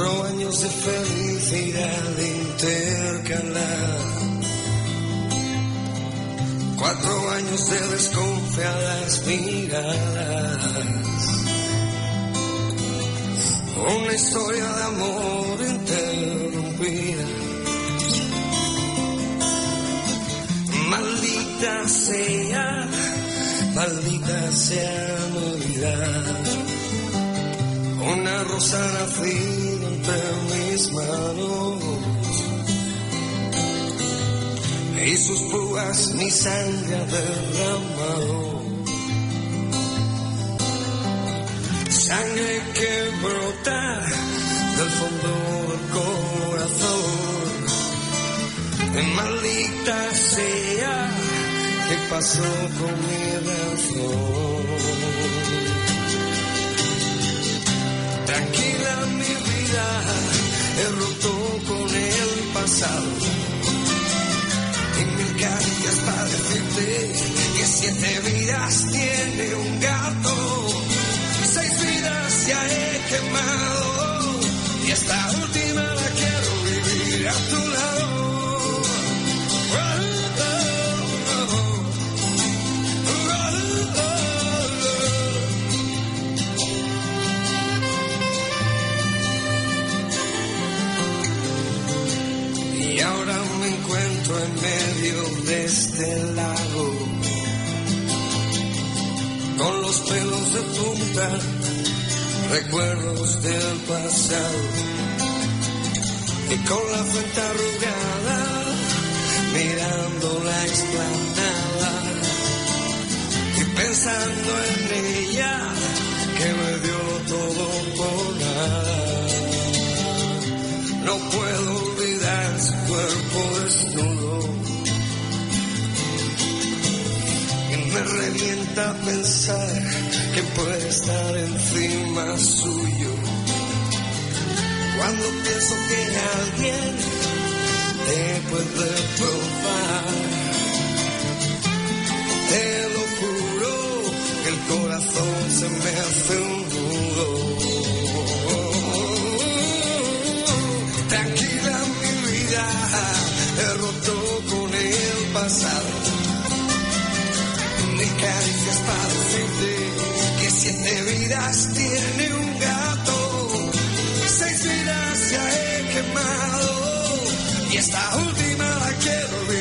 Cuatro años de felicidad intercalar. Cuatro años de desconfiadas miradas. Una historia de amor interrumpida. Maldita sea, maldita sea Navidad. Una rosa nacida entre mis manos. Y sus púas mi sangre derramado. Sangre que brota del fondo del corazón. Maldita sea que pasó con mi reacción. He roto con el pasado. Y mil caricias para decirte que siete vidas tiene un gato. Seis vidas ya he quemado. Y esta última la quiero vivir a tu del pasado, y con la frente arrugada, mirando la explanada, y pensando en ella, que me dio todo por nada. No puedo olvidar su cuerpo desnudo. Y me revienta pensar que puede estar encima suyo. Cuando pienso que alguien te puede probar. Te lo juro, que el corazón se me hace un nudo. Tranquila mi vida, he roto con el pasado. Ni caricias para decirte que siete vidas tiene esta última la quiero vivir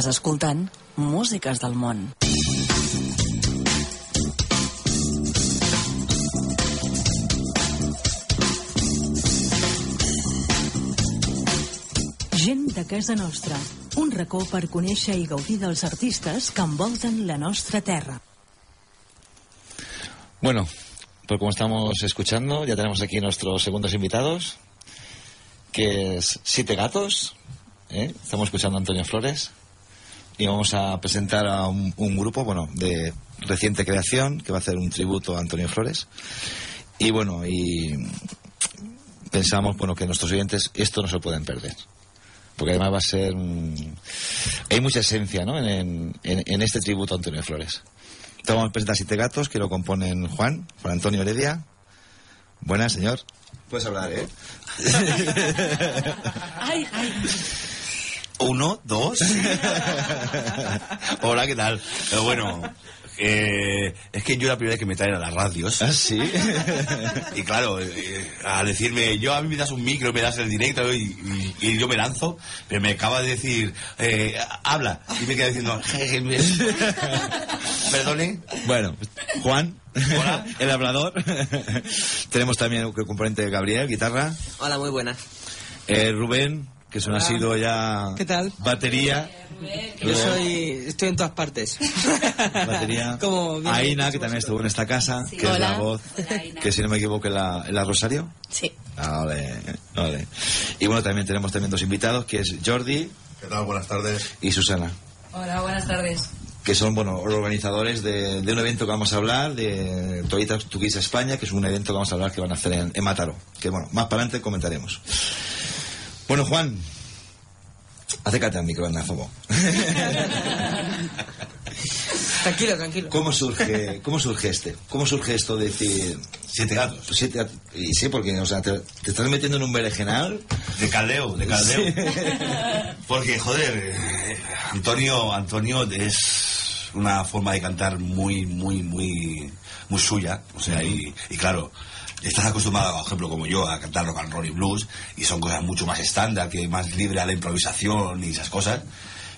Estàs escoltant Músiques del món. Gent de casa nostra. Un racó per conèixer i gaudir dels artistes que envolten la nostra terra. Bueno, pues como estamos escuchando, ya tenemos aquí nuestros segundos invitados, que es Siete Gatos. ¿eh? Estamos escuchando a Antonio Flores y vamos a presentar a un, un grupo, bueno, de reciente creación que va a hacer un tributo a Antonio Flores. Y bueno, y pensamos, bueno, que nuestros oyentes esto no se lo pueden perder. Porque además va a ser. Hay mucha esencia, ¿no? En, en- en este tributo a Antonio Flores. Entonces vamos a presentar Siete Gatos que lo componen Juan, Juan Antonio Heredia. Buenas, señor. Puedes hablar, ¿eh? Uno, dos. Hola, ¿qué tal? Pero bueno, eh, es que yo la primera vez que me traen a las radios. ¿Ah, sí? y claro, eh, al decirme, yo a mí me das un micro, me das el directo y, y- y yo me lanzo, pero me acaba de decir, eh, habla. Y me queda diciendo, perdone. Bueno, Juan, Hola. el hablador. Tenemos también un componente de Gabriel, guitarra. Hola, muy buenas. Eh, Rubén, que eso ha sido ya... ¿Qué tal? Batería. Yo soy. Estoy en todas partes. Batería. Como bien Aina, que también estuvo en esta casa, Sí. que es Hola. la voz, Hola, que si no me equivoco en la, Rosario. Sí. Ah, Ole, ole. Y bueno, también tenemos también dos invitados, que es Jordi ¿Qué tal? Buenas tardes. y Susana. Hola, buenas tardes. que son bueno los organizadores de, de un evento que vamos a hablar de Toyota Tuquis España que es un evento que vamos a hablar que van a hacer en, en Mataró que bueno más para adelante comentaremos bueno Juan acércate al micro anda Zobo. Tranquilo, tranquilo. ¿cómo surge cómo surge este cómo surge esto de decir Siete gatos. siete gat- y sí porque o sea te, te estás metiendo en un berenjenal De caldeo, de caldeo. Porque, joder, eh, Antonio, Antonio es una forma de cantar muy, muy, muy, muy suya. O sea, y, y claro, estás acostumbrado, por ejemplo, como yo, a cantar rock and roll y blues, y son cosas mucho más estándar, que más libre a la improvisación y esas cosas.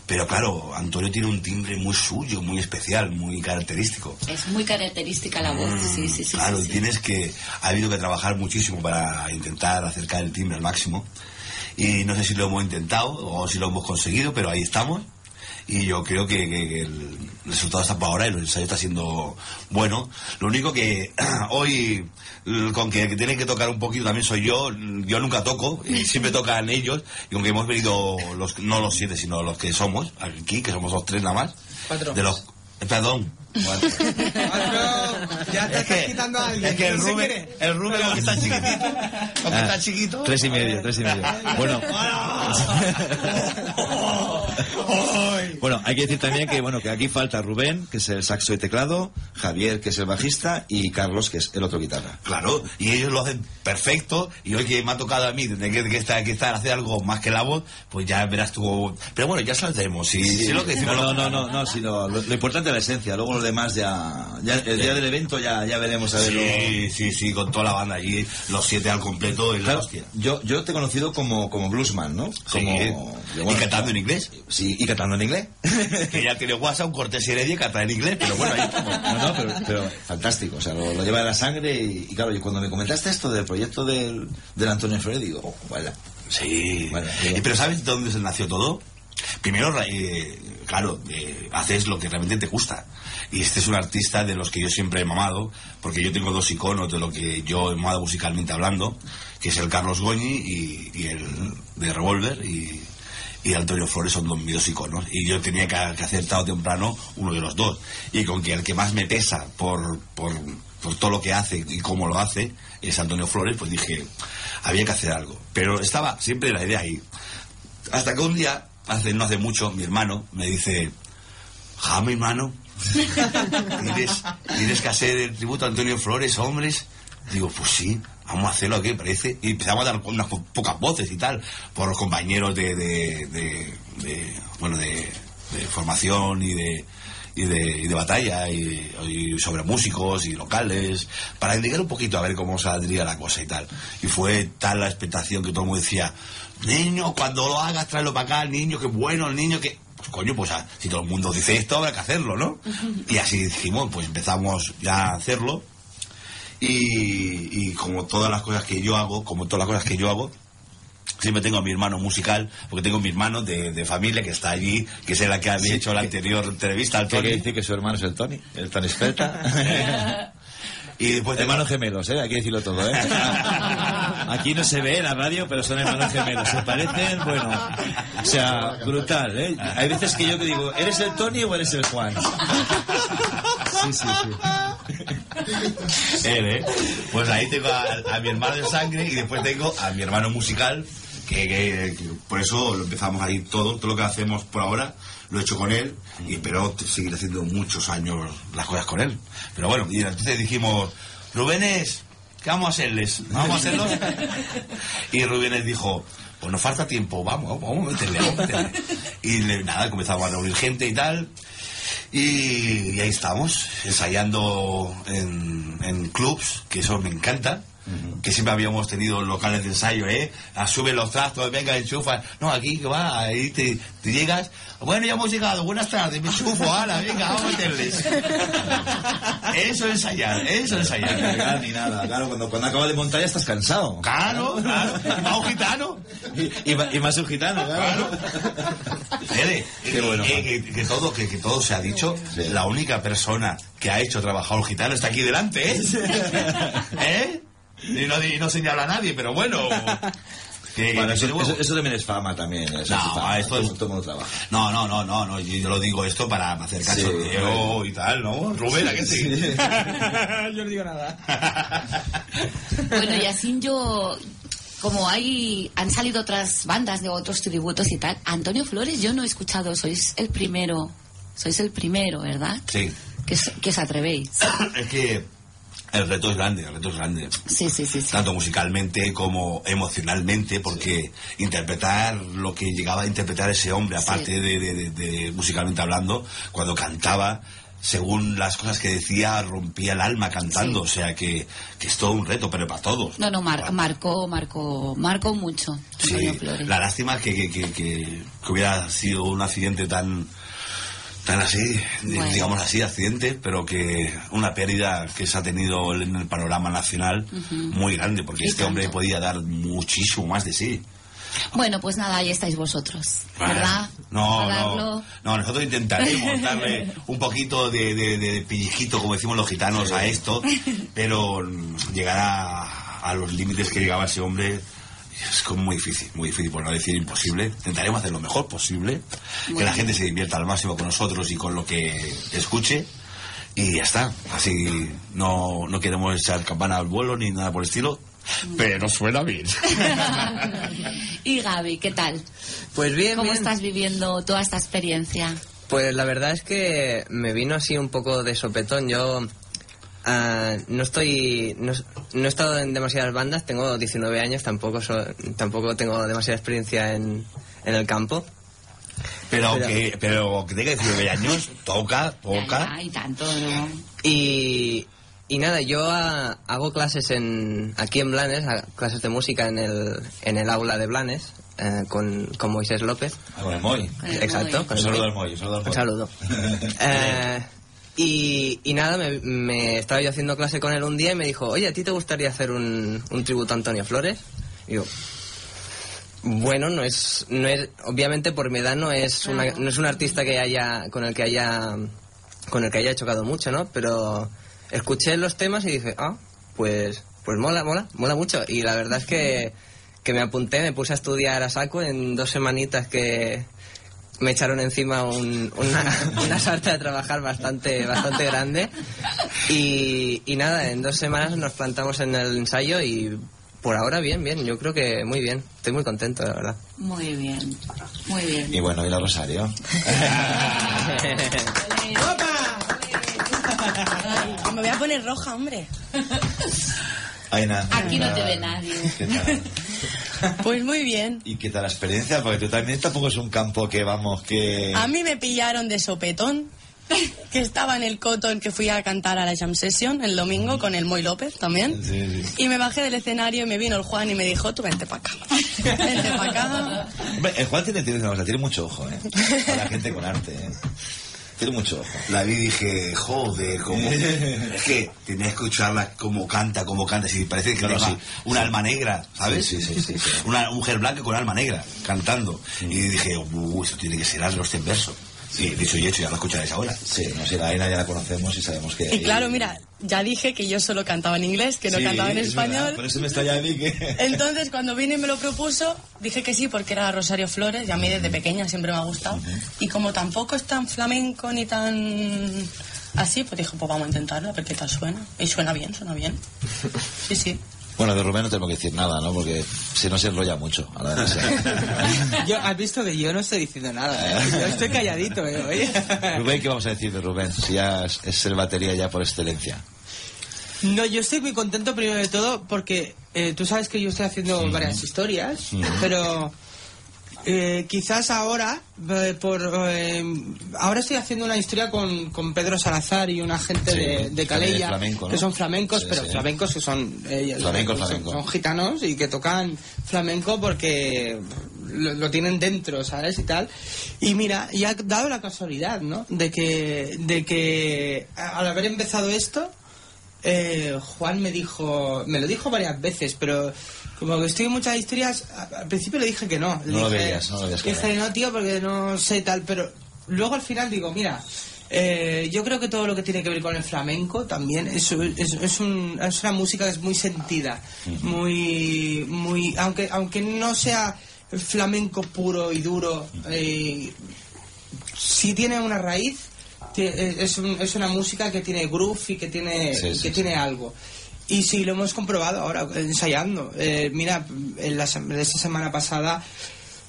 Pero claro, Antonio tiene un timbre muy suyo, muy especial, muy característico. Es muy característica la voz. Sí, sí, sí. Claro, sí, y sí. tienes que. Ha habido que trabajar muchísimo para intentar acercar el timbre al máximo. Y no sé si lo hemos intentado o si lo hemos conseguido, pero ahí estamos. Y yo creo que, que- que el resultado está para ahora y el ensayo está siendo bueno. Lo único que hoy, con que, que tienen que tocar un poquito también soy yo. Yo nunca toco, y siempre tocan ellos. Y con que hemos venido, los, no los siete, sino los que somos aquí, que somos los tres nada más. Cuatro. De los, perdón. cuatro. ya te Es estás que, quitando a alguien. es que el Rubén, el Rubén, que está chiquitito, que Ah, está chiquito. tres y medio tres y medio bueno Bueno, hay que decir también que bueno que aquí falta Rubén, que es el saxo y teclado, Javier, que es el bajista, y Carlos, que es el otro guitarra. Claro, y ellos lo hacen perfecto, y hoy que me ha tocado a mí tener que, que estar, que estar hacer algo más que la voz, pues ya verás tú. Pero bueno, ya saldremos, si, si lo que decimos. No, no, no, no, no, sino lo, lo importante la esencia, luego lo demás ya, ya el día del evento ya, ya veremos a ver. Sí, sí, sí, con toda la banda allí, los siete al completo, y la hostia. yo, yo te he conocido como, como bluesman, ¿no? Como, Sí. yo, y cantando en inglés. Sí, y cantando en inglés. que ya tiene WhatsApp, un Cortés Heredia y canta en inglés, pero bueno, ahí. No, no, pero, pero fantástico, o sea, lo, lo lleva de la sangre y, y claro, y cuando me comentaste esto del proyecto del, del Antonio Flores, digo, oh, vaya. Sí. Pero ¿sabes dónde se nació todo? Primero, eh, claro, eh, haces lo que realmente te gusta. Y este es un artista de los que yo siempre he mamado, porque yo tengo dos iconos de lo que yo he mamado musicalmente hablando, que es el Carlos Goñi y, y el de Revolver y, y Antonio Flores son dos, mis iconos. Y yo tenía que, que hacer tarde o temprano uno de los dos. Y con que el que más me pesa por, por, por todo lo que hace y cómo lo hace es Antonio Flores, pues dije, había que hacer algo. Pero estaba siempre la idea ahí. Hasta que un día, hace, no hace mucho, mi hermano me dice, ja, mi hermano, ¿tienes, que hacer el tributo a Antonio Flores, hombres. Digo, pues sí, vamos a hacerlo, ¿qué parece? Y empezamos a dar unas po- pocas voces y tal, por los compañeros de, bueno, de, formación y de, y de, y de batalla y, y sobre músicos y locales, para indicar un poquito a ver cómo saldría la cosa y tal. Y fue tal la expectación que todo el mundo decía, niño, cuando lo hagas, tráelo para acá, niño, qué bueno, el niño que... Pues coño, pues ah, si todo el mundo dice esto, habrá que hacerlo, ¿no? Y así dijimos, pues empezamos ya a hacerlo. Y, y como todas las cosas que yo hago, como todas las cosas que yo hago, siempre tengo a mi hermano musical, porque tengo a mi hermano de, de familia que está allí, que es el que había hecho la anterior entrevista al ¿Qué quiere Tony. decir que su hermano es el Tony? El Tony Experta. Y después hermanos gemelos, ¿eh? Hay que decirlo todo, ¿eh? Aquí no se ve en la radio, pero son hermanos gemelos. Se parecen, bueno, o sea, brutal, ¿eh? Hay veces que yo que digo, ¿eres el Tony o eres el Juan? Sí, sí, sí. Él, ¿eh? Pues ahí tengo a, a mi hermano de sangre y después tengo a mi hermano musical, que, que- que por eso lo empezamos ahí todo, todo lo que hacemos por ahora lo he hecho con él y espero seguir haciendo muchos años las cosas con él. Pero bueno, y entonces dijimos, Rubénes, ¿qué vamos a hacerles? ¿Vamos a hacerlos? Y Rubénes dijo, pues nos falta tiempo, vamos, vamos a meterle, vamos a meterle. Y nada, comenzamos a reunir gente y tal. Y, y ahí estamos, ensayando en, en clubs, que eso me encanta. Que siempre habíamos tenido locales de ensayo, ¿eh? Sube los trastos, venga, enchufa. No, aquí que va, ahí te, te llegas. Bueno, ya hemos llegado, buenas tardes, me enchufo, ala, venga, vamos a meterles. Eso es ensayar, eso es ensayar. ni nada. Claro, cuando, cuando acabas de montar ya estás cansado. Claro, claro, y más un gitano. Y, y, y más un gitano, claro. Fede, Qué bueno, eh, Juan. que, que todo, que, que todo se ha dicho, la única persona que ha hecho trabajar un gitano está aquí delante, ¿eh? ¿Eh? Y no, y no señala a nadie, pero bueno. Que- Bueno, que eso, luego- eso, eso también es fama también. Eso No, es fama, esto es- todo mundo trabaja. No, no, no, no, no, yo, lo digo esto para hacer Sí, cachondeo bueno. y tal, ¿no? Rubén, ¿a qué sí? Yo no digo nada. Bueno, y así yo, como hay, han salido otras bandas de otros tributos y tal, Antonio Flores yo no he escuchado, sois el primero, sois el primero, ¿verdad? Sí. Que, que os atrevéis. Es que el reto es grande, el reto es grande. Sí, sí, sí. sí. Tanto musicalmente como emocionalmente, porque interpretar lo que llegaba a interpretar ese hombre, aparte Sí. de, de- de- de musicalmente hablando, cuando cantaba, según las cosas que decía, rompía el alma cantando. O sea que, que es todo un reto, pero para todos. No, no, mar- marcó, marcó, marcó mucho. Sí, la lástima que, que, que, que- que hubiera sido un accidente tan tan así, Bueno. digamos así, accidente, pero que una pérdida que se ha tenido en el panorama nacional muy grande, porque este hombre podía dar muchísimo más de sí. Bueno, pues nada, ahí estáis vosotros, Bueno, ¿verdad? No, no, no, nosotros intentaremos darle un poquito de, de, de pellizquito, como decimos los gitanos, a esto, pero llegar a, a los límites que llegaba ese hombre es como muy difícil, muy difícil, por no decir imposible. Intentaremos hacer lo mejor posible, que la bien. gente se divierta al máximo con nosotros y con lo que escuche. Y ya está. Así no, no queremos echar campana al vuelo ni nada por el estilo, pero suena bien. y Gaby, ¿qué tal? Pues bien, ¿Cómo bien. estás viviendo toda esta experiencia? Pues la verdad es que me vino así un poco de sopetón. Yo ah, no estoy. No, no he estado en demasiadas bandas, tengo 19 años, tampoco, so- tampoco tengo demasiada experiencia en, en el campo. Pero Pero- que, pero que tenga 19 años, toca, toca. Y tanto, ¿no? Y, y nada, yo ah, hago clases en, aquí en Blanes, clases de música en el, en el aula de Blanes, eh, con, con Moisés López. Ah, con el Moy. Con el Exacto. Moy. Un saludo al Moy, un saludo al Moy. Un saludo. Eh, y, y nada, me, me estaba yo haciendo clase con él un día y me dijo, oye, ¿a ti te gustaría hacer un, un tributo a Antonio Flores? Y yo, bueno, no es, no es, obviamente por mi edad no es, una, no es un artista que haya, con el que haya, con el que haya chocado mucho, ¿no? Pero escuché los temas y dije, ah, pues, pues mola, mola, mola mucho. Y la verdad es que, que me apunté, me puse a estudiar a saco en dos semanitas que, me echaron encima un- una, una sarta de trabajar bastante, bastante grande. Y, y nada, en dos semanas nos plantamos en el ensayo y por ahora bien, bien. Yo creo que muy bien. Estoy muy contento, la verdad. Muy bien, muy bien. Y bueno, y la Rosario. Me voy a poner roja, hombre. Aquí no ¿qué te ve nadie. ¿Qué tal? Pues muy bien. ¿Y qué tal la experiencia? Porque tú también tampoco es un campo que vamos, que... A mí me pillaron de sopetón, que estaba en el Cotton que fui a cantar a la Jam Session el domingo con el Moy López también. Sí, sí. Y me bajé del escenario y me vino el Juan y me dijo, tú vente para acá. Vente para acá. Hombre, el Juan tiene, tiene, tiene mucho ojo, ¿eh? Para la gente con arte, ¿eh? Tiene mucho ojo. La vi y dije, joder, como... es que tenía que escucharla como canta, como canta. Si parece que Claro, tenga sí. un alma negra, ¿sabes? Sí, sí, sí, sí, sí. Una mujer blanca con alma negra, cantando. Y dije, uh, esto tiene que ser algo este verso. Y dicho y hecho, ya lo escucharéis ahora. Sí, no sé, la Aina ya la conocemos y sabemos que... Y claro, mira, ya dije que yo solo cantaba en inglés, que no Sí, cantaba en es verdad, español. por eso me a mí que... Entonces, cuando vine y me lo propuso, dije que sí, porque era Rosario Flores, y a mí desde pequeña siempre me ha gustado. Y como tampoco es tan flamenco ni tan así, pues dije, pues vamos a intentarlo, a ver qué tal suena. Y suena bien, suena bien. Sí, sí. Bueno, de Rubén no tengo que decir nada, ¿no? Porque si no se enrolla mucho. a la vez. Yo, has visto que yo no estoy diciendo nada. ¿eh? Yo estoy calladito, ¿eh? Oye. Rubén, ¿qué vamos a decir de Rubén? Si ya es, es el batería ya por excelencia. No, yo estoy muy contento primero de todo porque eh, tú sabes que yo estoy haciendo varias historias, pero Eh, quizás ahora, eh, por eh, ahora estoy haciendo una historia con, con Pedro Salazar y una gente Sí, de, de Calella, de flamenco, ¿no? que son flamencos, pero flamencos que son, eh, Flamenco, son- flamenco. son gitanos y que tocan flamenco porque lo, lo tienen dentro, ¿sabes? Y tal. Y mira, y ha dado la casualidad, ¿no? De que, de que al haber empezado esto, eh, Juan me dijo, me lo dijo varias veces, pero como que estoy en muchas historias, al principio le dije que no. Le No lo dije- veías, no lo veías Dije, claro. no, tío, porque no sé tal, pero luego al final digo, mira, eh, yo creo que todo lo que tiene que ver con el flamenco también es, es, es un- es una música que es muy sentida, muy, muy, aunque, aunque no sea flamenco puro y duro, eh, si tiene una raíz, es, un- es una música que tiene groove y que tiene, Sí, que sí. tiene algo. Y sí, lo hemos comprobado ahora, ensayando. Eh, mira, en la, esta semana pasada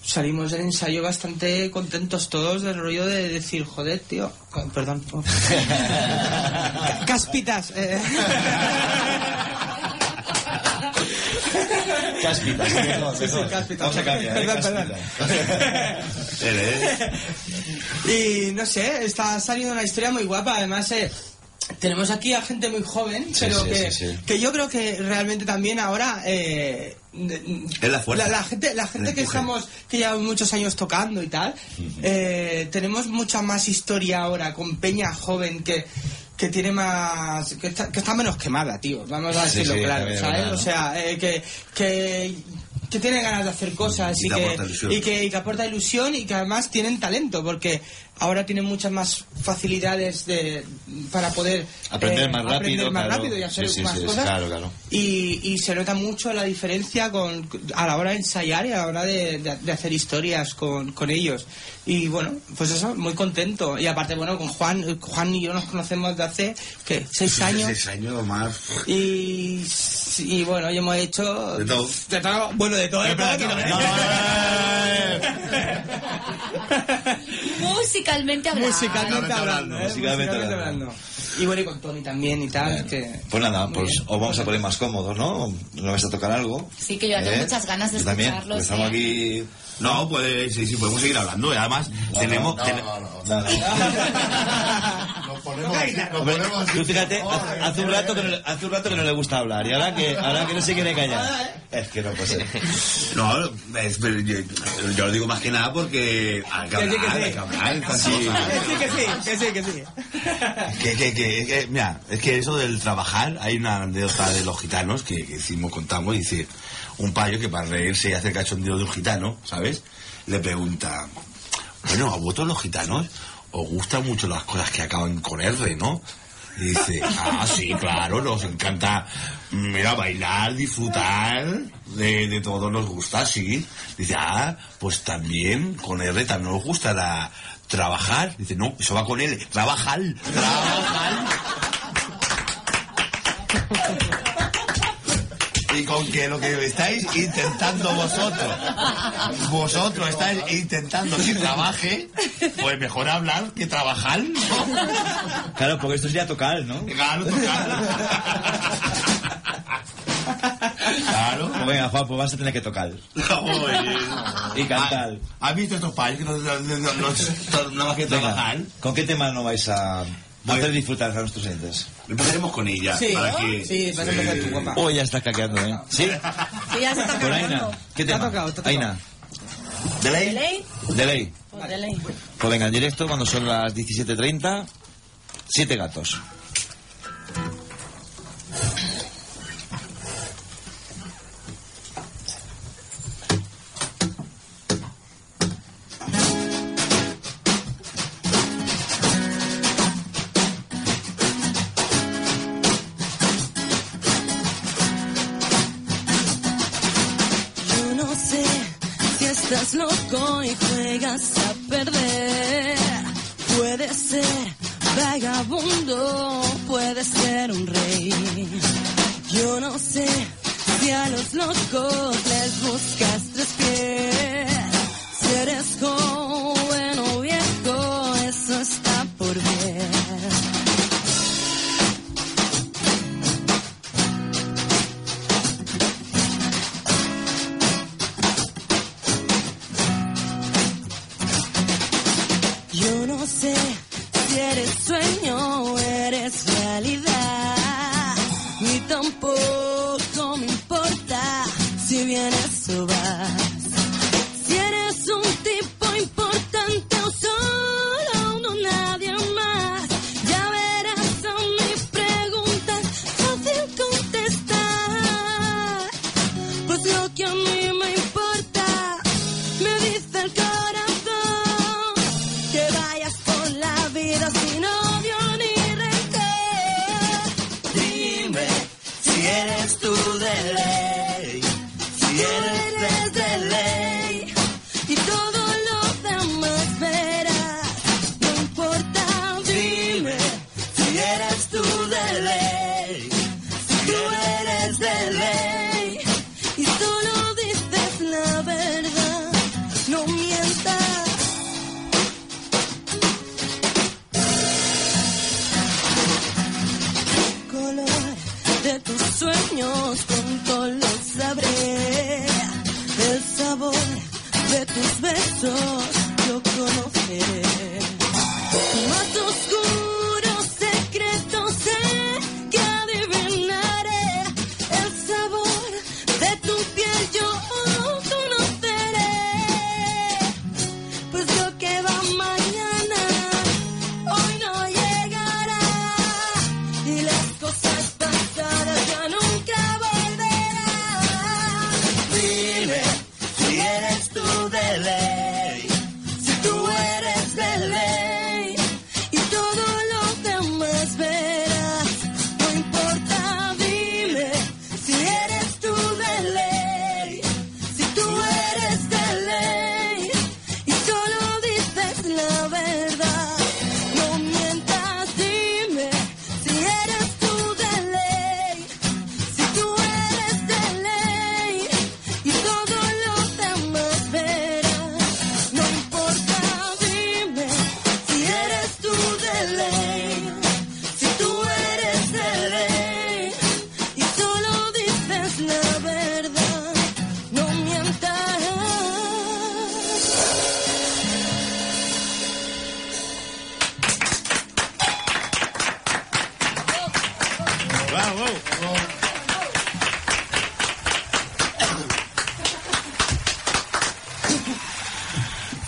salimos del ensayo bastante contentos todos del rollo de decir, joder, tío, perdón. Caspitas. eh. Cáspitas. Vamos a cambiar, ¿eh? Perdón, perdón. Y no sé, está saliendo una historia muy guapa. Además, eh, tenemos aquí a gente muy joven, Sí, pero sí, que, sí, que yo creo que realmente también ahora. Eh, Es la fuerza. La, gente, la gente que estamos, que llevamos muchos años tocando y tal, eh, tenemos mucha más historia ahora con Peña joven que que tiene más que está, que está menos quemada tío vamos a decirlo sí, claro ¿sabes? verdad, ¿no? o sea eh, que, que que tiene ganas de hacer cosas Y que, y que y que aporta ilusión y que además tienen talento porque ahora tienen muchas más facilidades de para poder eh, Aprender más rápido, aprender más claro. rápido y hacer Sí, sí, más sí, cosas claro, claro. y, y se nota mucho la diferencia con a la hora de ensayar y a la hora de, de- de hacer historias con, con ellos y bueno pues eso muy contento y aparte bueno con Juan Juan y yo nos conocemos de hace ¿qué? seis años Seis años más. y, y bueno y hemos hecho De todo. de todo bueno de todo, de todo, no, no, Musicalmente hablando. musicalmente hablando, ¿eh? Musicalmente hablando. y bueno y con Tony también y tal que Pues nada, pues os vamos a poner más cómodos, ¿no? ¿No vais a tocar algo? Sí, que yo tengo ¿Eh? muchas ganas de Yo también, escucharlos, porque estamos ¿eh? aquí... No, pues sí, sí, podemos seguir hablando. Y además, tenemos. no, no, no, no, no. Nos ponemos, nos Hombre, ponemos tú fíjate, hace, hace un rato que no, le- hace un rato que no le gusta hablar y ahora que, ahora que no se quiere callar. Es que no puede ser. No, es- pero yo, yo lo digo más que nada porque. Hay que Que sí, que sí. hay que hablar, sí que sí que sí que sí Que, que, que, que- mira, es que eso del trabajar, hay una anécdota de los gitanos que, que hicimos, contamos, y dice, un payo que para reírse y hacer cachondeo de un gitano, ¿sabes? Le pregunta, bueno, a vosotros los gitanos os gustan mucho las cosas que acaban con R, ¿no? Y dice, ah, sí, claro, nos encanta, mira, bailar, disfrutar, de, de todo nos gusta, sí. Dice, ah, pues también con R también nos gusta la, trabajar. Dice, no, eso va con L, trabajar, trabajar. Con que lo que estáis intentando vosotros, vosotros estáis intentando que trabaje, pues mejor hablar que trabajar, ¿no? Claro, porque esto sería tocar, ¿no? Claro, tocar. Claro. Pues venga, Juan, pues vas a tener que tocar. Oye. Y cantar. ¿Has visto estos payos que no, no, no, no- no- nada más que trabajar? Venga, ¿con qué tema no vais a Voy. hacer disfrutar a nuestros entes? Empezaremos con ella. Sí, para que, sí, vas a empezar tú, guapa. Oh, ya está caqueando, ¿eh? ¿Sí? Sí, ya se está Por Aina. ¿Qué Te ha tema? tocado, te ha tocado. Aina. ¿De ley? ¿De ley? De ley. Pues de ley. Pues venga, en directo, cuando son las 17.30, siete gatos. Y juegas a perder. Puede ser vagabundo, puede ser un rey. Yo no sé si a los locos les buscas tres pies. Si eres joven sueños pronto lo sabré. El sabor de tus besos yo conoceré.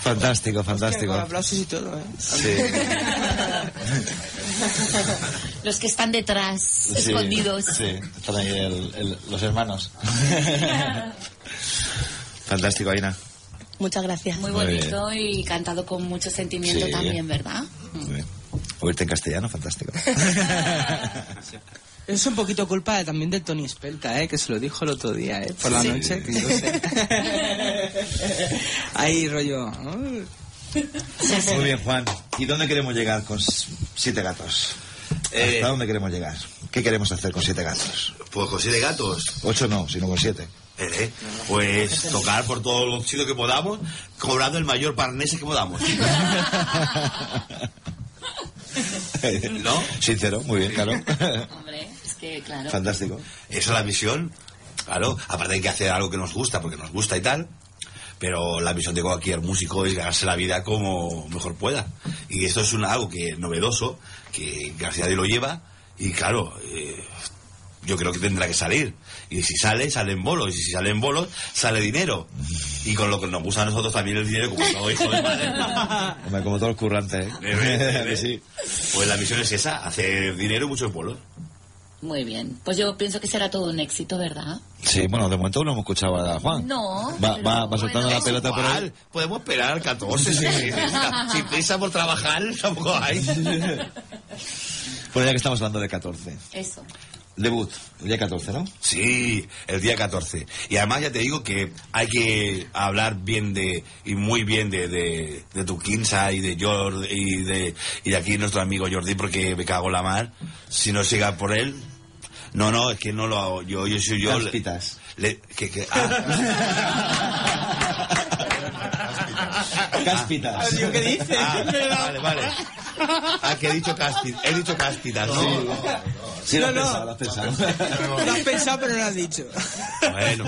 Fantástico, Con fantástico. aplausos y todo, ¿eh? Sí. Los que están detrás, Sí, escondidos. Sí, están ahí el- el- los hermanos. Fantástico, Aina. Muchas gracias. Muy Muy bonito y cantado con mucho sentimiento Sí. también, ¿verdad? Oírte en castellano, fantástico. Es un poquito culpa también del Tony Spelka, ¿eh? Que se lo dijo el otro día, ¿eh? Por la Sí. noche. que yo sé. Ahí, rollo. Muy bien, Juan. ¿Y dónde queremos llegar con siete gatos? Eh. ¿Hasta dónde queremos llegar? ¿Qué queremos hacer con siete gatos? Pues con siete gatos. Ocho no, sino con siete. Eh, pues tocar por todos los sitios que podamos, cobrando el mayor parnese que podamos. ¿No? Sincero, muy bien, claro. Hombre, que, claro. Fantástico. Esa es la misión. Claro, aparte hay que hacer algo que nos gusta, porque nos gusta y tal. Pero la misión de cualquier músico es ganarse la vida como mejor pueda. Y esto es un, algo que novedoso, que García de lo lleva. Y claro, eh, yo creo que tendrá que salir. Y si sale, sale en bolos. Y si sale en bolos, sale dinero. Y con lo que nos gusta a nosotros también el dinero, como todo hijo de madre. Hombre, como todos los currantes, ¿eh? Sí. Pues la misión es esa, hacer dinero y muchos bolos. Muy bien. Pues yo pienso que será todo un éxito, ¿verdad? Sí, bueno, de momento no hemos escuchado a Juan. No. Va, va, va soltando bueno. la pelota por ahí. Igual, podemos esperar al 14. si, si, si prisa por trabajar, tampoco hay. Bueno, ya que estamos hablando de 14. Eso. Debut, el día 14, ¿no? Sí, el día 14. Y además ya te digo que hay que hablar bien de, y muy bien de, de, de tu Quinza y de Jordi y de, y de aquí nuestro amigo Jordi porque me cago en la mar. Si no siga por él. No, no, es que no lo hago. Yo, yo soy yo. le- Caspitas. le- que, que, ah. Cáspitas. Tío, ¿Qué dices? Ah, vale, vale. Ah, que he dicho cáspitas. He dicho cáspitas, ¿no? Sí, lo has No, no. pensado, lo has pensado. Lo has pensado, pero no lo has dicho. Bueno.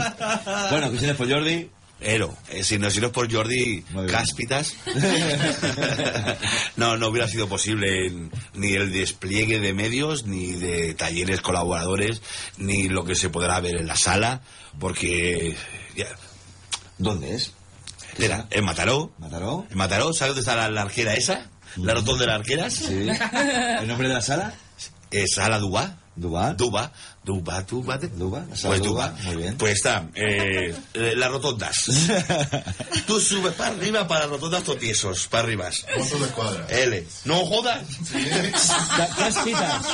bueno, Cristina por Jordi. Ero, eh, si, no, si no es por Jordi Cáspitas, no, no hubiera sido posible ni el despliegue de medios, ni de talleres colaboradores, ni lo que se podrá ver en la sala, porque... ya, ¿Dónde es? era en Mataró. ¿Mataró? En Mataró, ¿sabes dónde está la, la arquera esa? La rotonda de las arqueras. Sí. ¿El nombre de la sala? Eh, sala Dubá. ¿Dubá? Duba, Duba, Duba, de- Duba, pues Duba, Duba. muy bien. Pues está, eh, eh, las rotondas. Tú subes para arriba para las rotondas totiesos, para arriba. De escuadra. L. No jodas. Cáspitas.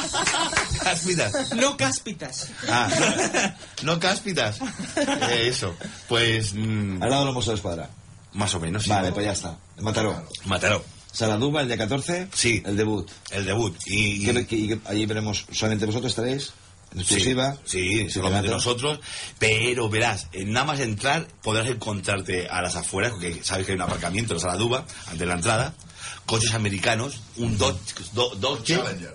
Cáspitas. No cáspitas. Ah, no cáspitas. Eh, eso. Pues mm, Al lado de los Mossos de Escuadra. más o menos. sí. Vale, pues ya está. Mataró. Mataró. Saladuba, el día 14. Sí. El debut. El debut. Y, y- ¿Qué- qué- y qué- allí veremos, solamente vosotros estaréis. Exclusiva. Sí, sí, solamente nosotros. Pero verás, en nada más entrar podrás encontrarte a las afueras, porque sabes que hay un aparcamiento en Sala Duba, ante la entrada, coches americanos, un Dodge, Do- Dodge Challenger.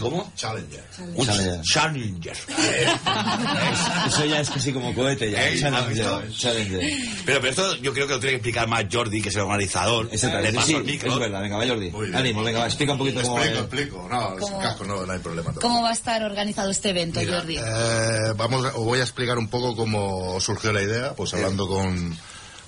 ¿Cómo? Challenger. Un Challenger. Challenger. Eso ya es casi como cohete ya. ¿Eh? Challenger. Challenger. Pero, pero esto yo creo que lo tiene que explicar más Jordi, que es el organizador. Exactamente. Le paso Sí, el micro. es verdad. Venga, va Jordi. Ánimo, venga, va, explica un poquito cómo Explico, va. explico. No, ¿Cómo? casco no, no hay problema. ¿Cómo va a estar organizado este evento, Mira, Jordi? eh, vamos, os voy a explicar un poco cómo surgió la idea, pues hablando con,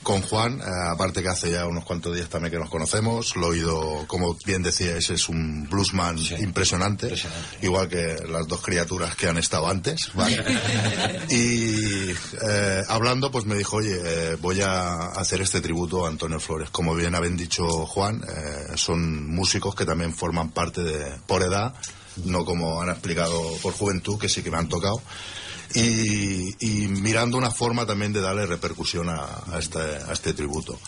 con Juan, eh, aparte que hace ya unos cuantos días también que nos conocemos, lo he oído, como bien decíais, es un bluesman impresionante, igual que las dos criaturas que han estado antes, ¿vale? y eh, hablando, pues me dijo, oye, eh, voy a hacer este tributo a Antonio Flores. Como bien habían dicho Juan, eh, son músicos que también forman parte de, por edad, no como han explicado por juventud, que sí que me han tocado. Y, y mirando una forma también de darle repercusión a, a este, a este tributo.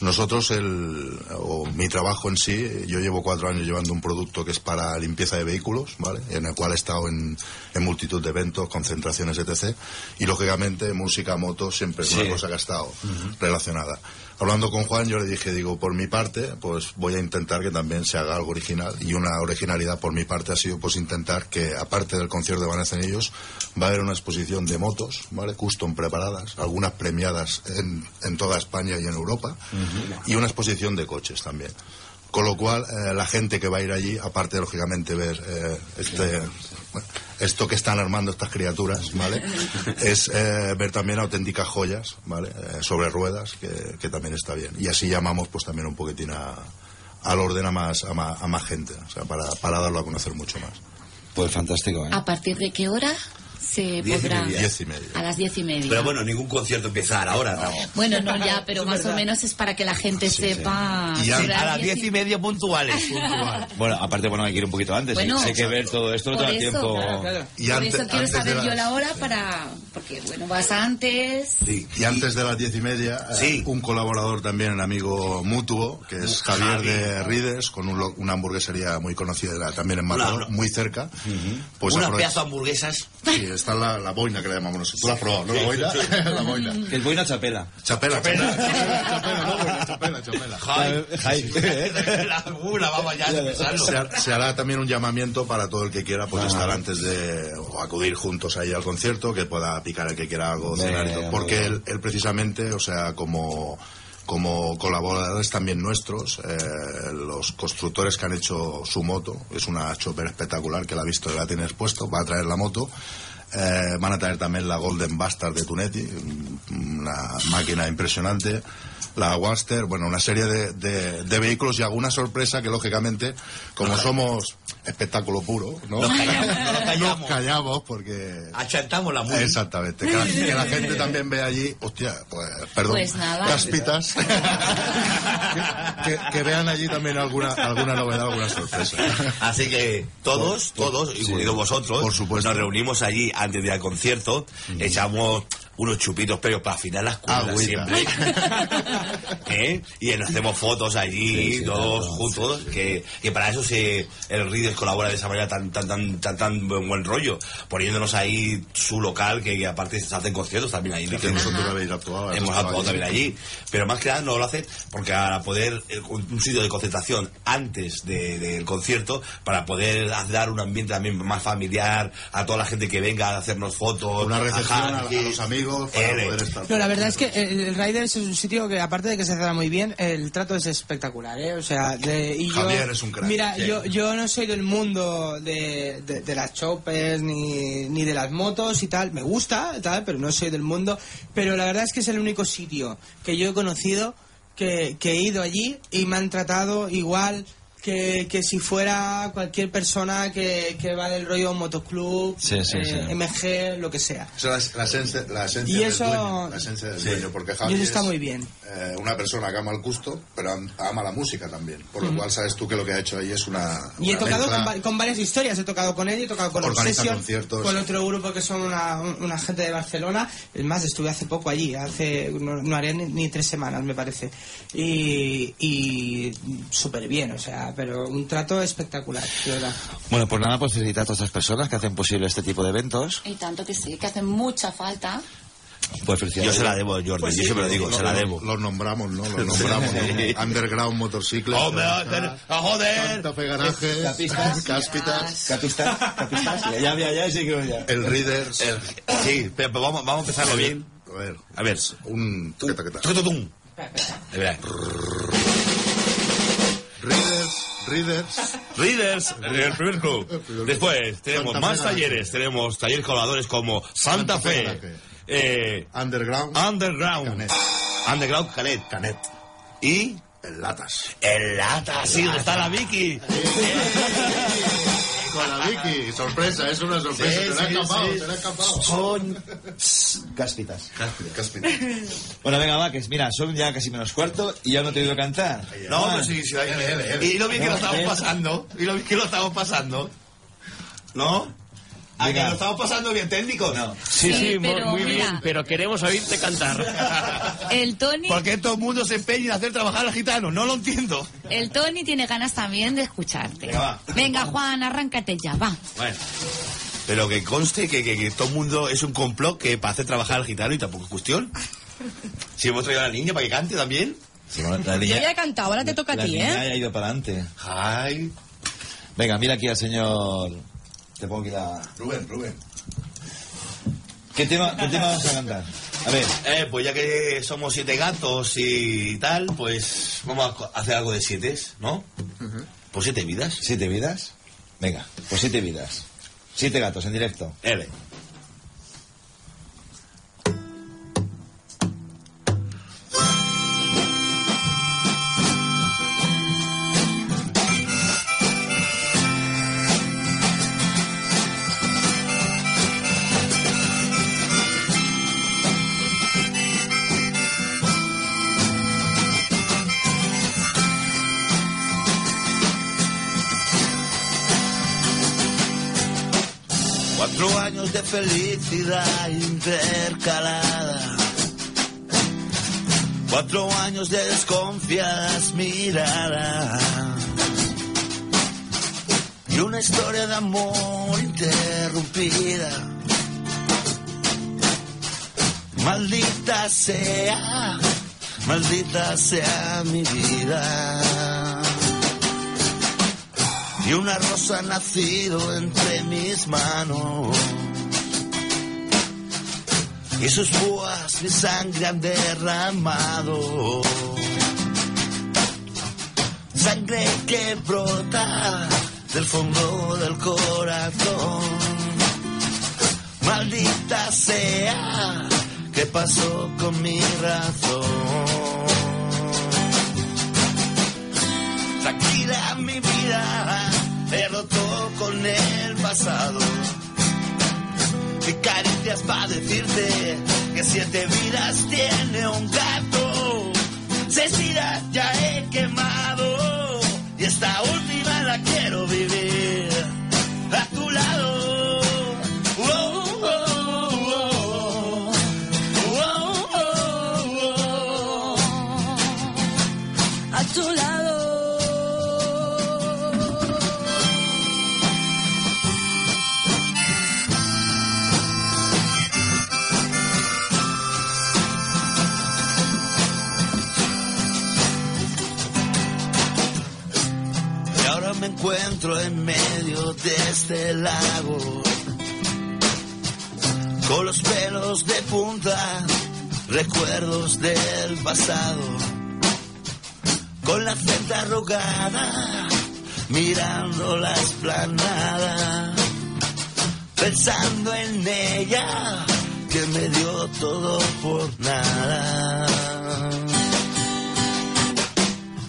Nosotros, el, o mi trabajo en sí, yo llevo cuatro años llevando un producto que es para limpieza de vehículos, ¿vale? En el cual he estado en, en multitud de eventos, concentraciones, etc. Y lógicamente, música, moto, siempre es Sí. una cosa que ha estado relacionada. Hablando con Juan, yo le dije, digo, por mi parte, pues voy a intentar que también se haga algo original. Y una originalidad por mi parte ha sido, pues, intentar que, aparte del concierto de Vanessa en ellos, va a haber una exposición de motos, ¿vale? Custom preparadas, algunas premiadas en, en toda España y en Europa, y una exposición de coches también. Con lo cual, eh, la gente que va a ir allí, aparte de, lógicamente, ver eh, este, esto que están armando estas criaturas, ¿vale? es eh, ver también auténticas joyas, ¿vale? Eh, sobre ruedas, que, que también está bien. Y así llamamos, pues, también un poquitín a, al orden a más, a más, a más gente, o sea, para, para darlo a conocer mucho más. Pues fantástico, ¿eh? ¿A partir de qué hora se Diez y podrá? media. Diez y media. A las diez y media. Pero bueno, ningún concierto empieza ahora, ¿no? Bueno, no ya, pero más o menos es para que la gente sepa. Y A las diez y media puntuales. Bueno, aparte, bueno, hay que ir un poquito antes. Bueno, hay, hay que ver todo esto, no te da tiempo. Claro, claro. Y Por ante- eso quiero antes de saber las- yo la hora para. Porque, bueno, vas antes. Sí. Y antes de las diez y media, eh, Sí. un colaborador también, un amigo mutuo, que es Javi. Javier de Rides, con un lo- una hamburguesería muy conocida también en Una- muy cerca. Pues Unas aprove- pedazo de hamburguesas. Sí, está la, la boina que le llamamos nosotros. Tú la has probado, ¿no? La boina. la boina. Que el boina chapela. Chapela, chapela. Chapela, no boina, chapela, chapela. Jai. la, uh, la vamos ya a empezarlo. Se, ha- se hará también un llamamiento para todo el que quiera pues estar antes de o acudir juntos ahí al concierto que pueda picar el que quiera algo cenar y todo. Porque él, él precisamente o sea como como colaboradores también nuestros eh, los constructores que han hecho su moto es una chopper espectacular que la ha visto y la tiene expuesto va a traer la moto eh, van a traer también la Golden Bastard de Tunetti, una máquina impresionante, la Waster, bueno, una serie de, de- de vehículos y alguna sorpresa que lógicamente, como somos espectáculo puro, ¿no? Nos callamos, no nos callamos. Nos callamos porque... Achantamos la música. Exactamente, que la, que la gente también ve allí, hostia, pues, perdón, Pues nada. caspitas, que, que- que vean allí también alguna, alguna novedad, alguna sorpresa. Así que todos, todos, incluidos vosotros, Por supuesto. nos reunimos allí antes de ir al concierto, echamos unos chupitos, pero para afinar las cuerdas Agüita. siempre. ¿Eh? Y nos hacemos fotos allí, Sí, sí, todos claro, juntos, que, que para eso se, el Rides colabora de esa manera tan, tan, tan, tan, tan buen, buen rollo, poniéndonos ahí su local, que aparte se hacen conciertos también ahí. que nosotros habéis actuado. Hemos actuado también allí. Pero más que nada no lo hace porque para poder, eh, un sitio de concentración antes de- del concierto, para poder dar un ambiente también más familiar a toda la gente que venga a hacernos fotos. Una recepción a, los amigos motivos para L. poder estar. No, la verdad es que el, el Riders es un sitio que, aparte de que se trata muy bien, el trato es espectacular, ¿eh? O sea, de, y yo, Javier es un crack. Mira, Sí. yo, yo no soy del mundo de, de, de las choppers ni, ni de las motos y tal. Me gusta, tal, pero no soy del mundo. Pero la verdad es que es el único sitio que yo he conocido que, que he ido allí y me han tratado igual que, que si fuera cualquier persona que, que va del rollo motoclub, Sí, sí, eh, sí. MG, lo que sea. La, la esencia, la esencia Y del eso- dueño, la esencia del dueño, porque Y Javi eso está es, muy bien. eh, una persona que ama el gusto, pero am- ama la música también. Por lo cual sabes tú que lo que ha hecho ahí es una. Y he tocado con, va- con varias historias, he tocado con él, he tocado con Obsession, conciertos. con otro grupo que son una, un- una gente de Barcelona. Es más, estuve hace poco allí, hace no, no haré ni, ni tres semanas, me parece. Y, y súper bien, o sea, pero un trato espectacular, de verdad. Bueno, pues nada, pues felicitar a todas estas personas que hacen posible este tipo de eventos. Y tanto que sí, que hace mucha falta. Pues. Yo se la debo, Jordi, Pues yo siempre lo digo, se la debo. Los nombramos, ¿no? Los nombramos, ¿no? Underground Motorcycle. ¡Hombre, joder! ¡Joder! Santa Fe Garaje, Capistas. Cáspitas, Capistas, capistas. Ya, ya, ya, sí que ya. el Readers. El- sí, pero, pero vamos, vamos a empezarlo bien. A ver, A ver. un... ¿qué tal, qué tal? Readers, Readers. Readers, el primer club. Después tenemos Santa más talleres. Tenemos talleres colaboradores como Santa, Santa Fe eh, Underground. Underground, Canet. Underground Canet, Canet. y El Latas. el Lata, sí, donde está la Vicky. Con la Vicky. Sorpresa, es una sorpresa. Sí, te la ha sí, escapado, sí. te la ha escapado. Son cáspitas. Cáspitas. Bueno, venga, va, que mira, son ya casi menos cuarto y ya no te he oído cantar. No, Ah, pero sí, sí, L, L. Y lo bien que lo estamos L. pasando. Y lo bien que lo estamos pasando. ¿No? ¿A que lo estamos pasando bien técnicos? No. Sí, Sí, sí, muy bien, pero queremos oírte cantar. El Tony, ¿Por qué todo el mundo se empeña en hacer trabajar al gitano? No lo entiendo. el Tony tiene ganas también de escucharte. Venga, va. Venga, Juan, arráncate ya, va. Bueno. Pero que conste que, que- que todo el mundo es un complot que para hacer trabajar al gitano y tampoco es cuestión. Si hemos traído a la niña para que cante también. Sí, bueno, la Yo niña- ya he cantado, ahora te toca a ti, niña ¿eh? ya ha ido para adelante. Ay. Venga, mira aquí al señor. Te pongo aquí la. Rubén, Rubén. ¿Qué tema, qué tema vamos a cantar? A ver, Eh, pues ya que somos siete gatos y tal, pues vamos a hacer algo de siete, ¿no? Por siete vidas. ¿siete vidas? Venga, pues siete vidas. Siete gatos en directo. L. felicidad intercalada. Cuatro años de desconfiadas miradas. Y una historia de amor interrumpida. Maldita sea, maldita sea mi vida y una rosa nacido entre mis manos. Y sus púas mi sangre han derramado. Sangre que brota del fondo del corazón. Maldita sea, ¿qué pasó con mi razón? Tranquila mi vida, he roto con el pasado. Y caricias para decirte que siete vidas tiene un gato. Seis vidas ya he quemado y esta última la quiero vivir en medio de este lago. con los pelos de punta, recuerdos del pasado, con la frente arrugada, mirando la esplanada, pensando en ella que me dio todo por nada.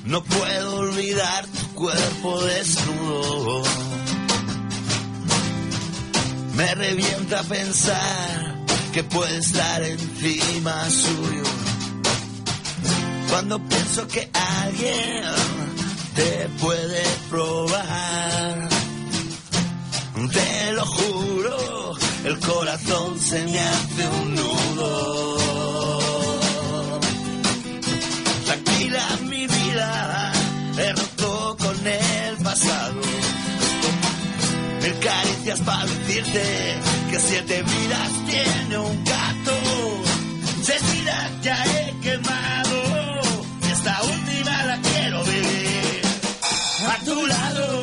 No puedo olvidar tu cuerpo desnudo. Me revienta pensar que puede estar encima suyo. Cuando pienso que alguien te puede probar, te lo juro, el corazón se me hace un nudo. Mil caricias para decirte que siete vidas tiene un gato. Seis vidas ya he quemado. Esta última la quiero vivir a tu lado.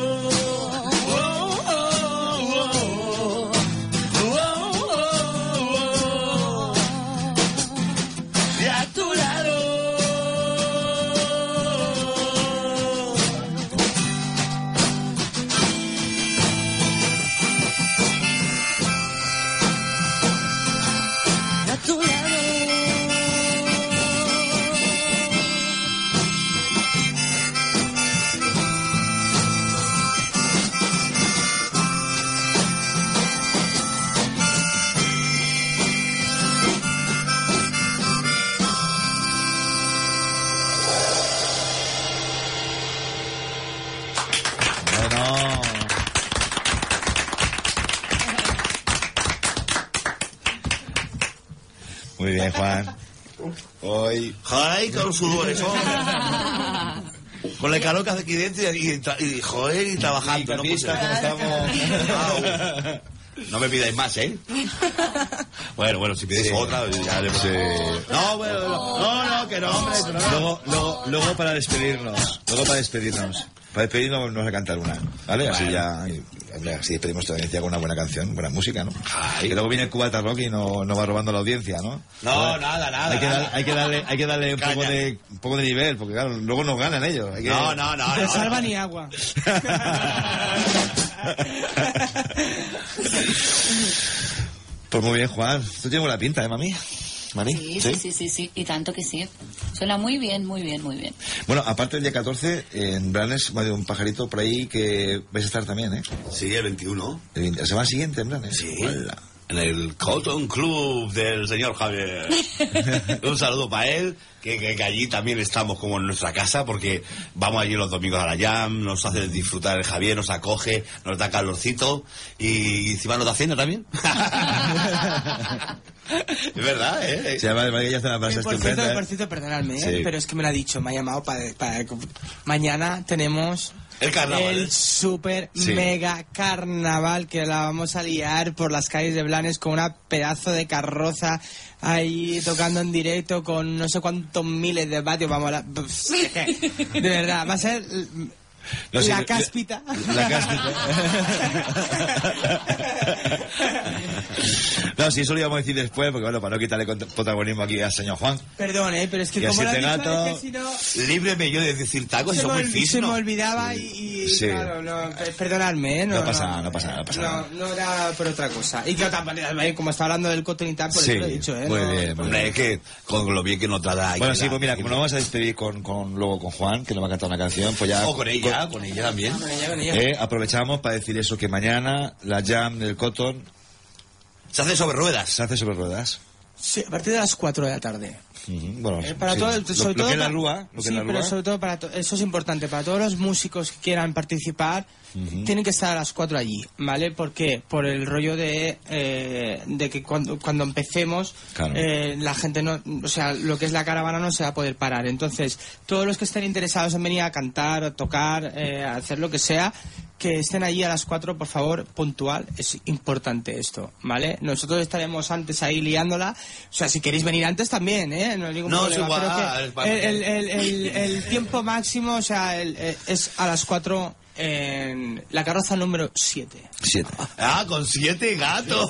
Ay, con sudores, hombre. Con el calor que hace aquí dentro y, y, y, joder, y trabajando. no, ser. ¿cómo estamos? No me pidáis más, ¿eh? Bueno, bueno, si pidáis Sí. otra, ya le Sí. No, bueno, no, no, que no, hombre, que no. Luego, luego, luego para despedirnos, luego para despedirnos, para despedirnos nos voy a cantar una, ¿vale? Así ya, y- hombre, así despedimos toda la audiencia con una buena canción, buena música, ¿no? Ay. Que luego viene el Cubata Rock y no, no va robando la audiencia, ¿no? No, nada, nada, Hay que, nada. dar- hay que darle, hay que darle un poco de, un poco de nivel, porque claro, luego nos ganan ellos. Hay que- No, no, no. No. salva ni agua. Pues muy bien, Juan. Tú tienes buena pinta, ¿eh, mami? ¿Mami? Sí, sí, sí, sí, sí, y tanto que sí. Suena muy bien, muy bien, muy bien. Bueno, aparte del día 14, en Blanes, hay un pajarito por ahí que vais a estar también, ¿eh? Sí, el 21. El- La semana siguiente en Blanes. Sí. Hola. En el Cotton Club del señor Javier. Un saludo para él, que, que- que allí también estamos como en nuestra casa, porque vamos allí los domingos a la jam, nos hace disfrutar el Javier, nos acoge, nos da calorcito y encima nos da cena también. es verdad, ¿eh? Se llama el que ya hace una frase por cierto, ¿eh? por cierto, perdonadme, ¿eh? Sí. pero es que me lo ha dicho, me ha llamado para... para mañana tenemos El carnaval. el super Sí. mega carnaval que la vamos a liar por las calles de Blanes con una pedazo de carroza ahí tocando en directo con no sé cuántos miles de vatios. Vamos a la... De verdad, va a ser No, sí, la le- cáspita. La cáspita. no, sí, eso lo íbamos a decir después, porque bueno, para no quitarle protagonismo aquí al señor Juan. Perdón, ¿eh? pero es que Y como lo has siete dicho, es que si no... Líbreme yo de decir tacos, se, eso es muy fiso. se me ¿no? olvidaba y, y Sí. claro, no, pe- perdonadme, ¿eh? No pasa nada, no pasa nada, no pasa nada. No, no era por otra cosa. Y manera, ¿vale? como está hablando del cotton y tal, por Sí, eso lo he dicho, ¿eh? muy No- bien, Hombre, es que con lo bien que nos trata Bueno, sí, pues mira, como nos vamos a despedir con, con, luego con Juan, que nos va a cantar una canción, pues ya... O con ella, con ella también. Con ella, con ella. Eh, aprovechamos para decir eso, que mañana la jam del Cotton Se hace sobre ruedas. se hace sobre ruedas. Sí, a partir de las 4 de la tarde. Bueno, Eh, para sí. todo, lo, sobre lo todo que es la para- rúa, lo que sí, es la pero rúa. sobre todo para to- eso es importante para todos los músicos que quieran participar tienen que estar a las 4 allí, ¿vale? Porque por el rollo de eh, de que cuando cuando empecemos Claro. eh, la gente no, o sea, lo que es la caravana no se va a poder parar. Entonces, todos los que estén interesados en venir a cantar, a tocar, eh, a hacer lo que sea, que estén allí a las 4, por favor, puntual. Es importante esto, ¿vale? Nosotros estaremos antes ahí liándola. O sea, si queréis venir antes también, ¿eh? No hay ningún No, es igual, pero que el, el- el- el- el tiempo máximo, o sea, el- eh, es a las 4 en la carroza número 7. Siete. Ah, con siete gatos.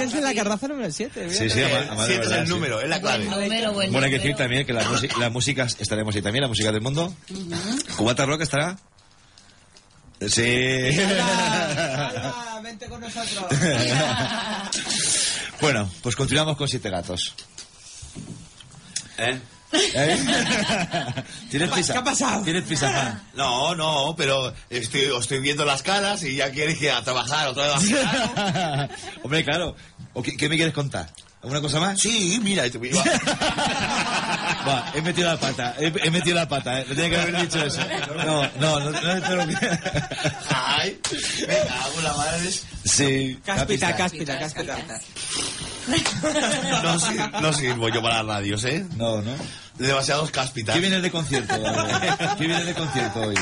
Es en la carroza número 7. Sí, sí, ama- ama- de Siete es verdad, el sí. número, es la clave. Número, buen Bueno, hay que decir también que la, música, la música estaremos ahí también, la música del mundo. ¿Cubata Rock estará? Sí. Hola, vente con nosotros. bueno, pues continuamos con Siete Gatos. ¿Eh? ¿Eh? ¿Tienes prisa? ¿Qué ha pasado? ¿Tienes prisa, Juan? No, no, pero estoy, estoy viendo las caras y ya quieres que a trabajar otra vez. Hombre, claro. ¿O qué, qué me quieres contar? ¿Alguna cosa más? Sí, mira, te- Va, he metido la pata, he, he metido la pata, ¿eh? Me tenía que haber dicho eso. No, no, no, no, no, no. Ay, venga, hago la madre. Sí. Cáspita, cáspita, cáspita. No, no sirvo yo para las radios, ¿eh? No, no. Demasiados cáspitas. ¿Qué vienes de concierto? ¿Qué vienes de concierto hoy?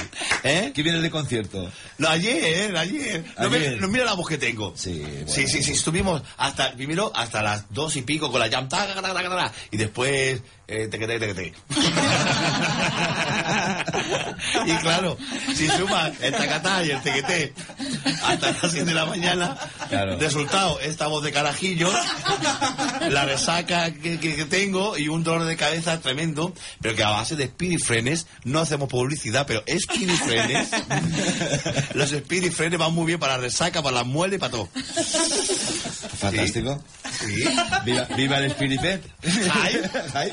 ¿Eh? ¿Qué vienes de concierto? No, ayer, ayer. No, Ayer. me- no mira la voz que tengo. Sí, bueno. sí, sí, sí, estuvimos hasta, primero hasta las dos y pico con la jam, y después, eh, teque, teque, teque, teque. y claro, si sumas el tacatá y el tequeté hasta las 7 de la mañana, Claro. resultado, esta voz de carajillo, la resaca que, que- que tengo y un dolor de cabeza tremendo, pero que a base de Frenes no hacemos publicidad, pero Frenes los Frenes van muy bien para la resaca, para la muela y para todo. Fantástico. Sí. Viva, viva el Spiripet. Ay. Ay.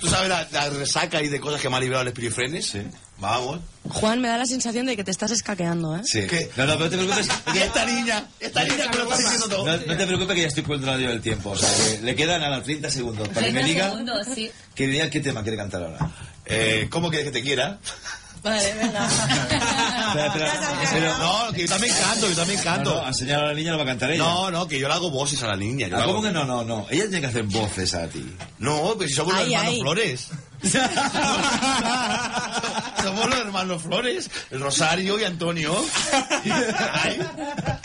¿Tú sabes la, la resaca y de cosas que me ha librado el Frenes? Sí. Vamos. Juan, me da la sensación de que te estás escaqueando, ¿eh? Sí. ¿Qué? No, no, pero no te preocupes. Y esta niña, esta niña que lo está diciendo todo. No, no te preocupes que ya estoy controlando yo el tiempo. O sea, que le quedan a las 30 segundos para que me 30 diga segundos, sí. que me diga qué tema quiere cantar ahora. Eh, ¿Cómo quieres que te quiera? Vale, venga. Pero- No, que yo también canto, yo también No, canto. no, enseñar a la niña lo va a cantar ella. No, no, que yo le hago voces a la niña. yo Ah, le hago- ¿Cómo que no? No, no. Ella tiene que hacer voces a ti. No, pues si somos los hermanos ay. Flores. somos los hermanos Flores, Rosario y Antonio. Ay,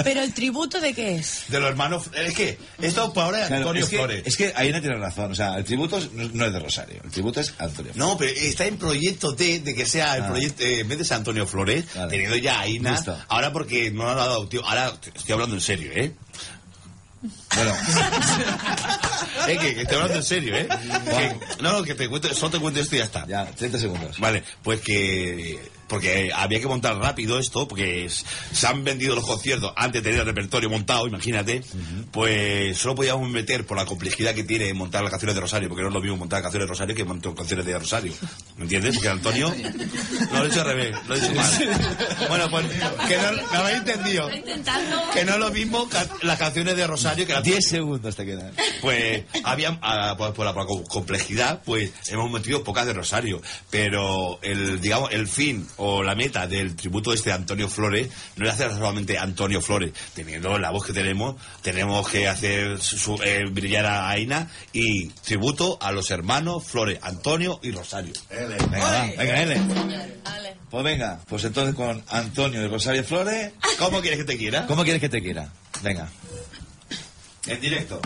Pero el tributo de qué es? de los hermanos. Es que esto por ahora es Claro, Antonio es, que, Flores. es que Aina tiene razón. O sea, el tributo no, no es de Rosario. El tributo es Antonio. No, pero está en proyecto de, de que sea el Ah. proyecto, eh, en vez de ser Antonio Flores, Vale. teniendo ya a Aina, Listo. ahora porque no lo ha dado, tío, ahora estoy hablando en serio, ¿eh? Bueno, Eh, que, que estoy hablando en serio, ¿eh? Que- no, no, que te cuento, solo te cuento esto y ya está. ya, 30 segundos. Vale, pues que porque había que montar rápido esto, porque se han vendido los conciertos antes de tener el repertorio montado, imagínate, pues solo podíamos meter por la complejidad que tiene montar las canciones de Rosario, porque no es lo mismo montar canciones de Rosario que montar canciones de Rosario. ¿Me entiendes? Porque Antonio lo he dicho al revés, lo he dicho mal. Bueno, pues que no, me habéis entendido. Estoy intentando. Que no es lo mismo las canciones de Rosario que las 10 segundos te quedan. pues había ah, por, por la por la complejidad pues hemos metido pocas de Rosario pero el digamos el fin o la meta del tributo este de Antonio Flores no es hacer solamente Antonio Flores teniendo la voz que tenemos tenemos que hacer su- eh, brillar a Aina y tributo a los hermanos Flores Antonio y Rosario Venga, va, venga, L. Pues venga, pues entonces con Antonio y Rosario Flores, ¿cómo quieres que te quiera? ¿cómo quieres que te quiera? Venga. En directo.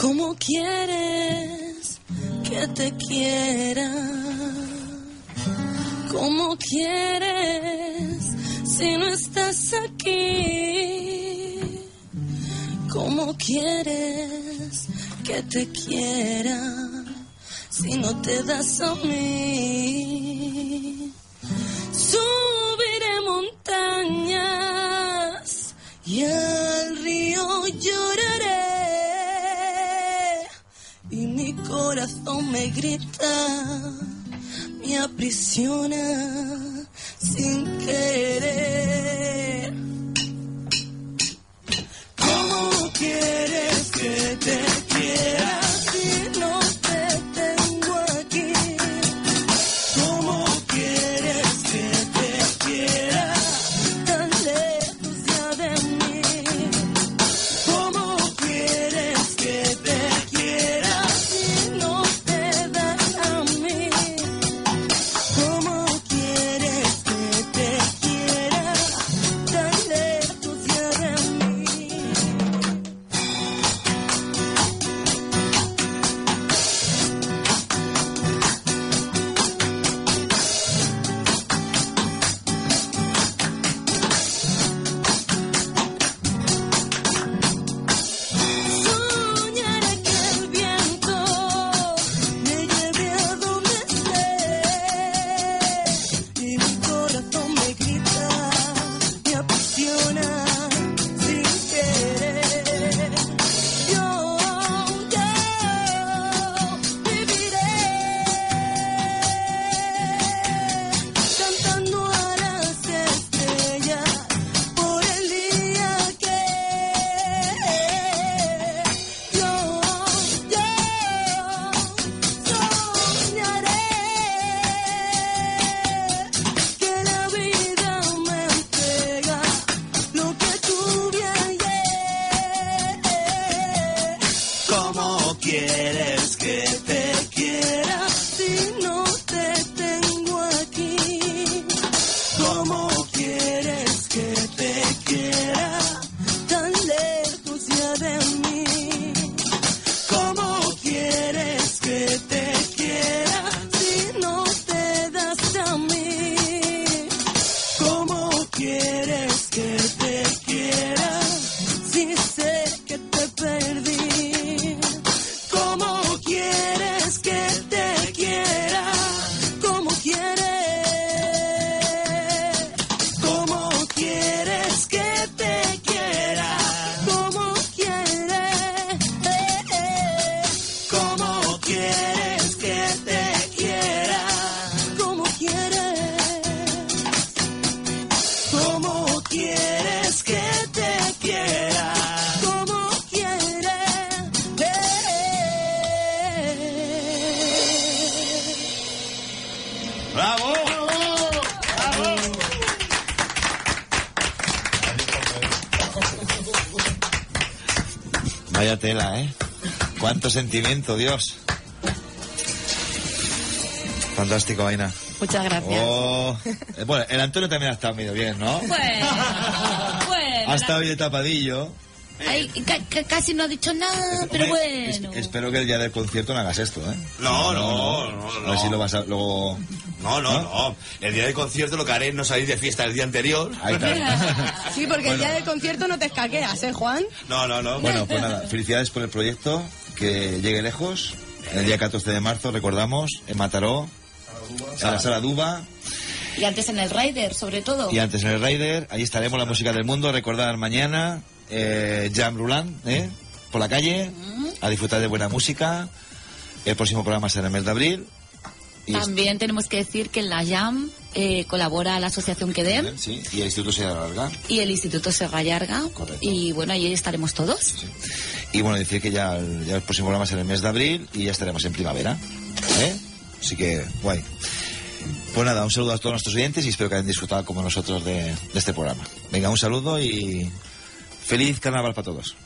¿Cómo quieres que te quiera? ¿Cómo quieres si no estás aquí? ¿Cómo quieres que te quiera si no te das a mí? Subiré montañas y al río lloraré corazón me grita, me aprisiona sin querer. ¿Cómo quieres que te Vaya tela, ¿eh? Cuánto sentimiento, Dios. Fantástico, Vaina. Muchas gracias. Oh, eh, bueno, el Antonio también ha estado medio bien, ¿no? Bueno, bueno. Ha estado bien tapadillo. Ay, casi no ha dicho nada, pero Hombre, es- bueno. espero que el día del concierto no hagas esto, ¿eh? No, no, no, A no. ver si lo vas a luego... No, no, no. El día del concierto lo que haré es no salir de fiesta el día anterior. Ahí está. Sí, porque el día del concierto no te escaqueas, ¿eh, Juan? No, no, no. Bueno, pues nada, felicidades por el proyecto, que llegue lejos. El día 14 de marzo, recordamos, en Mataró, en la Sala Duba, Y antes en el Rider, sobre todo. y antes en el Raider. Allí estaremos, la música del mundo. Recordar mañana, eh, Jam Ruland, ¿eh? por la calle, a disfrutar de buena música. El próximo programa será en el mes de abril. También tenemos que decir que en la JAM eh, colabora la Asociación QEDEM Sí, y el Instituto se alarga. y el Instituto Serra. Y bueno, ahí estaremos todos. Y bueno, decir que ya el, ya el próximo programa será en el mes de abril y ya estaremos en primavera. ¿eh? Así que, guay. Pues nada, un saludo a todos nuestros oyentes y espero que hayan disfrutado como nosotros de, de este programa. Venga, un saludo y feliz carnaval para todos.